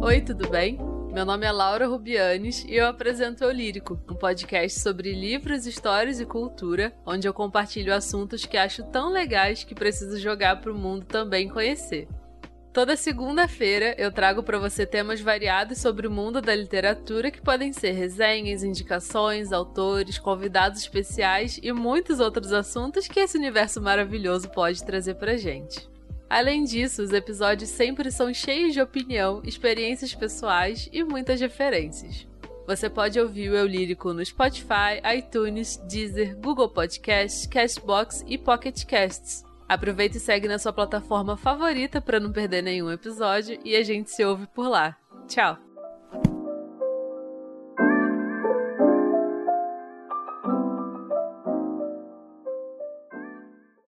Oi, tudo bem? Meu nome é Laura Rubianes e eu apresento o Lírico, um podcast sobre livros, histórias e cultura, onde eu compartilho assuntos que acho tão legais que preciso jogar para o mundo também conhecer. Toda segunda-feira eu trago para você temas variados sobre o mundo da literatura que podem ser resenhas, indicações, autores, convidados especiais e muitos outros assuntos que esse universo maravilhoso pode trazer pra gente. Além disso, os episódios sempre são cheios de opinião, experiências pessoais e muitas referências. Você pode ouvir o Eu Lírico no Spotify, iTunes, Deezer, Google Podcasts, Castbox e Pocket Casts. Aproveita e segue na sua plataforma favorita para não perder nenhum episódio e a gente se ouve por lá. Tchau!